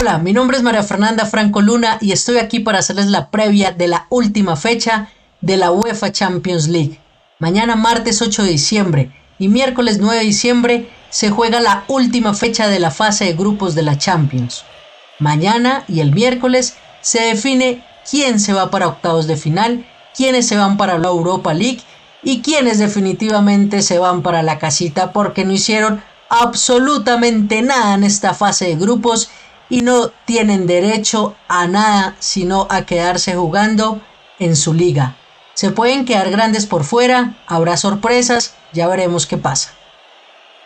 Hola, mi nombre es María Fernanda Franco Luna y estoy aquí para hacerles la previa de la última fecha de la UEFA Champions League. Mañana martes 8 de diciembre y miércoles 9 de diciembre se juega la última fecha de la fase de grupos de la Champions. Mañana y el miércoles se define quién se va para octavos de final, quiénes se van para la Europa League y quiénes definitivamente se van para la casita porque no hicieron absolutamente nada en esta fase de grupos y no tienen derecho a nada sino a quedarse jugando en su liga. Se pueden quedar grandes por fuera, habrá sorpresas, ya veremos qué pasa.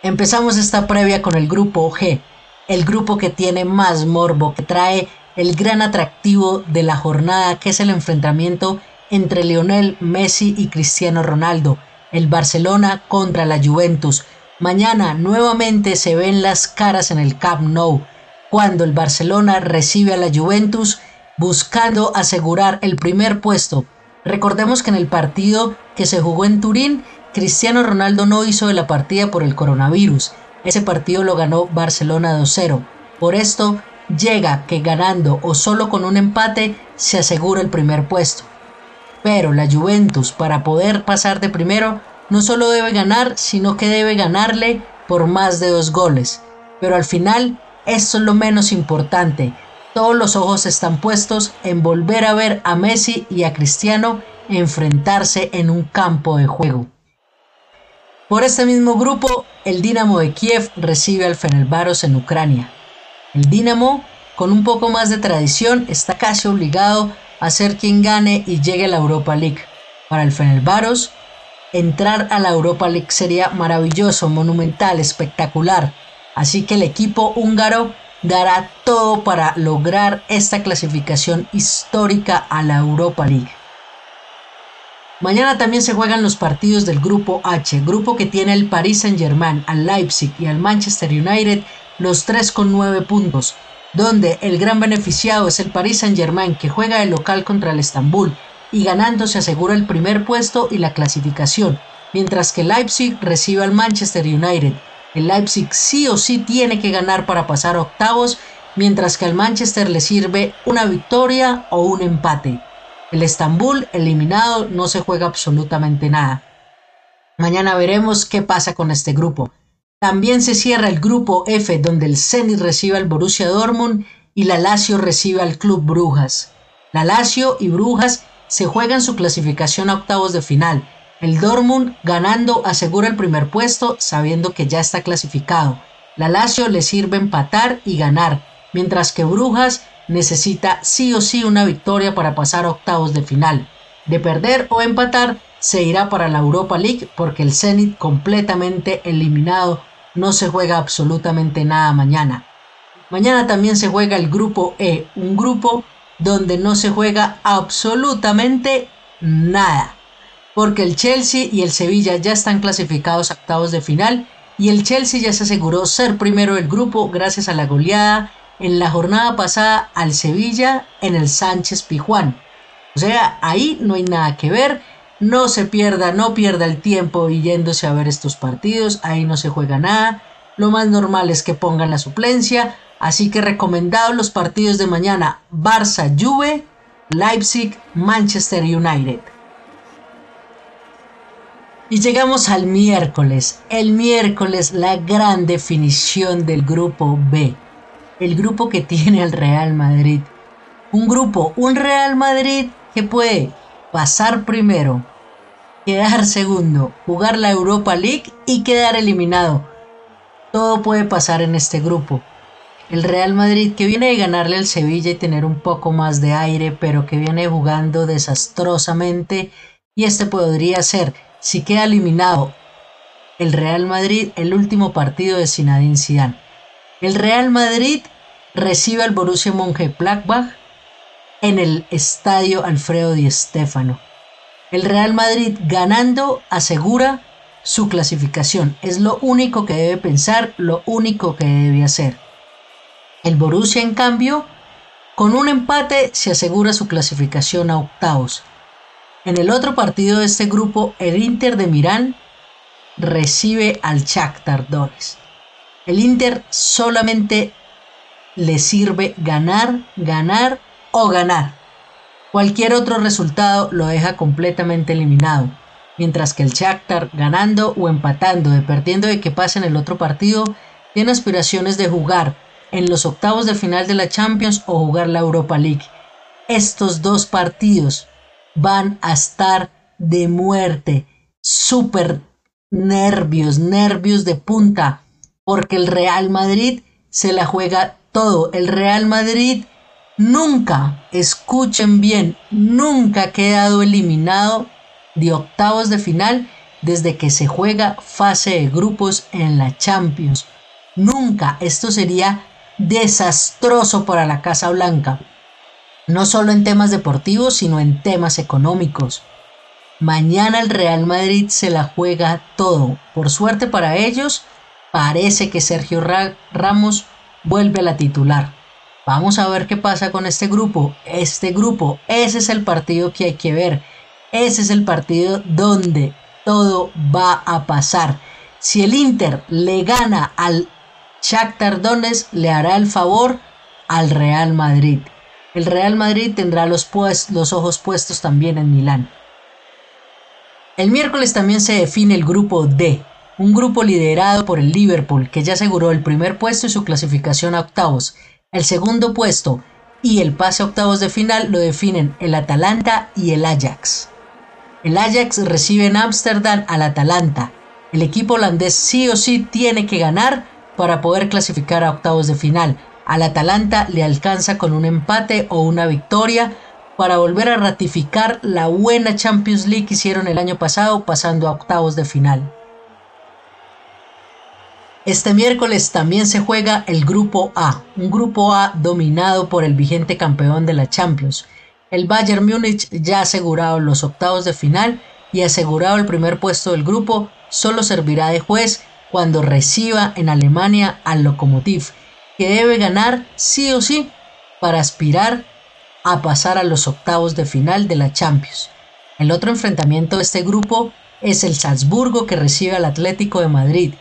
Empezamos esta previa con el grupo G, el grupo que tiene más morbo, que trae el gran atractivo de la jornada, que es el enfrentamiento entre Lionel Messi y Cristiano Ronaldo, el Barcelona contra la Juventus. Mañana nuevamente se ven las caras en el Camp Nou, cuando el Barcelona recibe a la Juventus buscando asegurar el primer puesto. Recordemos que en el partido que se jugó en Turín, Cristiano Ronaldo no hizo de la partida por el coronavirus. Ese partido lo ganó Barcelona 2-0. Por esto, llega que ganando o solo con un empate se asegura el primer puesto. Pero la Juventus, para poder pasar de primero, no solo debe ganar, sino que debe ganarle por más de dos goles. Pero al final eso es lo menos importante. Todos los ojos están puestos en volver a ver a Messi y a Cristiano enfrentarse en un campo de juego. Por este mismo grupo, el Dinamo de Kiev recibe al Fenerbahce en Ucrania. El Dinamo, con un poco más de tradición, está casi obligado a ser quien gane y llegue a la Europa League. Para el Fenerbahce, entrar a la Europa League sería maravilloso, monumental, espectacular. Así que el equipo húngaro dará todo para lograr esta clasificación histórica a la Europa League. Mañana también se juegan los partidos del grupo H, grupo que tiene el Paris Saint-Germain, al Leipzig y al Manchester United, los tres con nueve puntos, donde el gran beneficiado es el Paris Saint-Germain que juega de local contra el Estambul y ganando se asegura el primer puesto y la clasificación, mientras que Leipzig recibe al Manchester United el Leipzig sí o sí tiene que ganar para pasar octavos, mientras que al Manchester le sirve una victoria o un empate. El Estambul eliminado no se juega absolutamente nada. Mañana veremos qué pasa con este grupo. También se cierra el grupo F donde el Zenit recibe al Borussia Dortmund y la Lazio recibe al Club Brujas. La Lazio y Brujas se juegan su clasificación a octavos de final el Dortmund ganando asegura el primer puesto sabiendo que ya está clasificado. La Lazio le sirve empatar y ganar, mientras que Brujas necesita sí o sí una victoria para pasar a octavos de final. De perder o empatar se irá para la Europa League porque el Zenit completamente eliminado no se juega absolutamente nada mañana. Mañana también se juega el grupo E, un grupo donde no se juega absolutamente nada porque el Chelsea y el Sevilla ya están clasificados a octavos de final y el Chelsea ya se aseguró ser primero del grupo gracias a la goleada en la jornada pasada al Sevilla en el Sánchez Pijuán. O sea, ahí no hay nada que ver, no se pierda, no pierda el tiempo yéndose a ver estos partidos, ahí no se juega nada, lo más normal es que pongan la suplencia, así que recomendado los partidos de mañana, Barça, Juve, Leipzig, Manchester United. Y llegamos al miércoles. El miércoles la gran definición del grupo B. El grupo que tiene el Real Madrid. Un grupo, un Real Madrid que puede pasar primero, quedar segundo, jugar la Europa League y quedar eliminado. Todo puede pasar en este grupo. El Real Madrid que viene de ganarle al Sevilla y tener un poco más de aire, pero que viene jugando desastrosamente y este podría ser si queda eliminado el Real Madrid el último partido de Zinedine Zidane. El Real Madrid recibe al Borussia Mönchengladbach en el estadio Alfredo Di Stéfano. El Real Madrid ganando asegura su clasificación. Es lo único que debe pensar, lo único que debe hacer. El Borussia, en cambio, con un empate se asegura su clasificación a octavos. En el otro partido de este grupo, el Inter de Milán recibe al Shakhtar Donetsk. El Inter solamente le sirve ganar, ganar o ganar. Cualquier otro resultado lo deja completamente eliminado, mientras que el Shakhtar ganando o empatando, dependiendo de que pase en el otro partido, tiene aspiraciones de jugar en los octavos de final de la Champions o jugar la Europa League. Estos dos partidos van a estar de muerte, súper nervios, nervios de punta, porque el Real Madrid se la juega todo. El Real Madrid nunca, escuchen bien, nunca ha quedado eliminado de octavos de final desde que se juega fase de grupos en la Champions. Nunca, esto sería desastroso para la Casa Blanca, no solo en temas deportivos, sino en temas económicos. Mañana el Real Madrid se la juega todo. Por suerte para ellos, parece que Sergio Ramos vuelve a la titular. Vamos a ver qué pasa con este grupo. Este grupo, ese es el partido que hay que ver. Ese es el partido donde todo va a pasar. Si el Inter le gana al Shakhtar Donetsk, le hará el favor al Real Madrid. El Real Madrid tendrá los, pues, los ojos puestos también en Milán. El miércoles también se define el grupo D, un grupo liderado por el Liverpool que ya aseguró el primer puesto y su clasificación a octavos. El segundo puesto y el pase a octavos de final lo definen el Atalanta y el Ajax. El Ajax recibe en Ámsterdam al Atalanta. El equipo holandés sí o sí tiene que ganar para poder clasificar a octavos de final. Al Atalanta le alcanza con un empate o una victoria para volver a ratificar la buena Champions League que hicieron el año pasado pasando a octavos de final. Este miércoles también se juega el Grupo A, un Grupo A dominado por el vigente campeón de la Champions. El Bayern Múnich ya ha asegurado los octavos de final y asegurado el primer puesto del grupo, solo servirá de juez cuando reciba en Alemania al Lokomotiv, que debe ganar sí o sí para aspirar a pasar a los octavos de final de la Champions. El otro enfrentamiento de este grupo es el Salzburgo que recibe al Atlético de Madrid,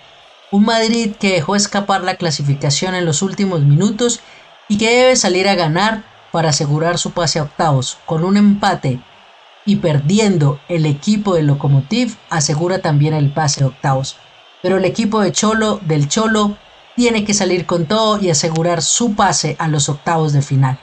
un Madrid que dejó escapar la clasificación en los últimos minutos y que debe salir a ganar para asegurar su pase a octavos. Con un empate y perdiendo el equipo del Lokomotiv asegura también el pase a octavos. Pero el equipo de Cholo del Cholo tiene que salir con todo y asegurar su pase a los octavos de final.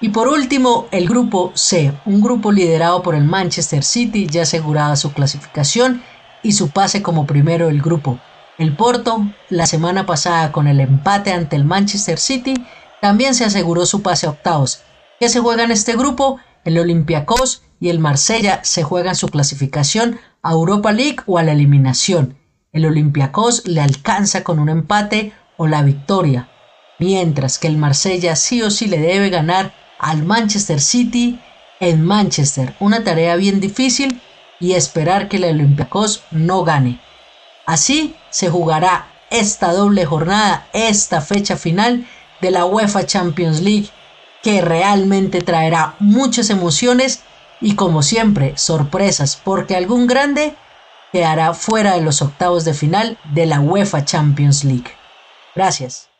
Y por último, el grupo C, un grupo liderado por el Manchester City ya asegurada su clasificación y su pase como primero del grupo. El Porto, la semana pasada con el empate ante el Manchester City, también se aseguró su pase a octavos. ¿Qué se juega en este grupo? El Olympiacos y el Marsella se juegan su clasificación a Europa League o a la eliminación. El Olympiacos le alcanza con un empate o la victoria, mientras que el Marsella sí o sí le debe ganar al Manchester City en Manchester. Una tarea bien difícil y esperar que el Olympiacos no gane. Así se jugará esta doble jornada, esta fecha final de la UEFA Champions League que realmente traerá muchas emociones y como siempre sorpresas porque algún grande quedará fuera de los octavos de final de la UEFA Champions League. Gracias.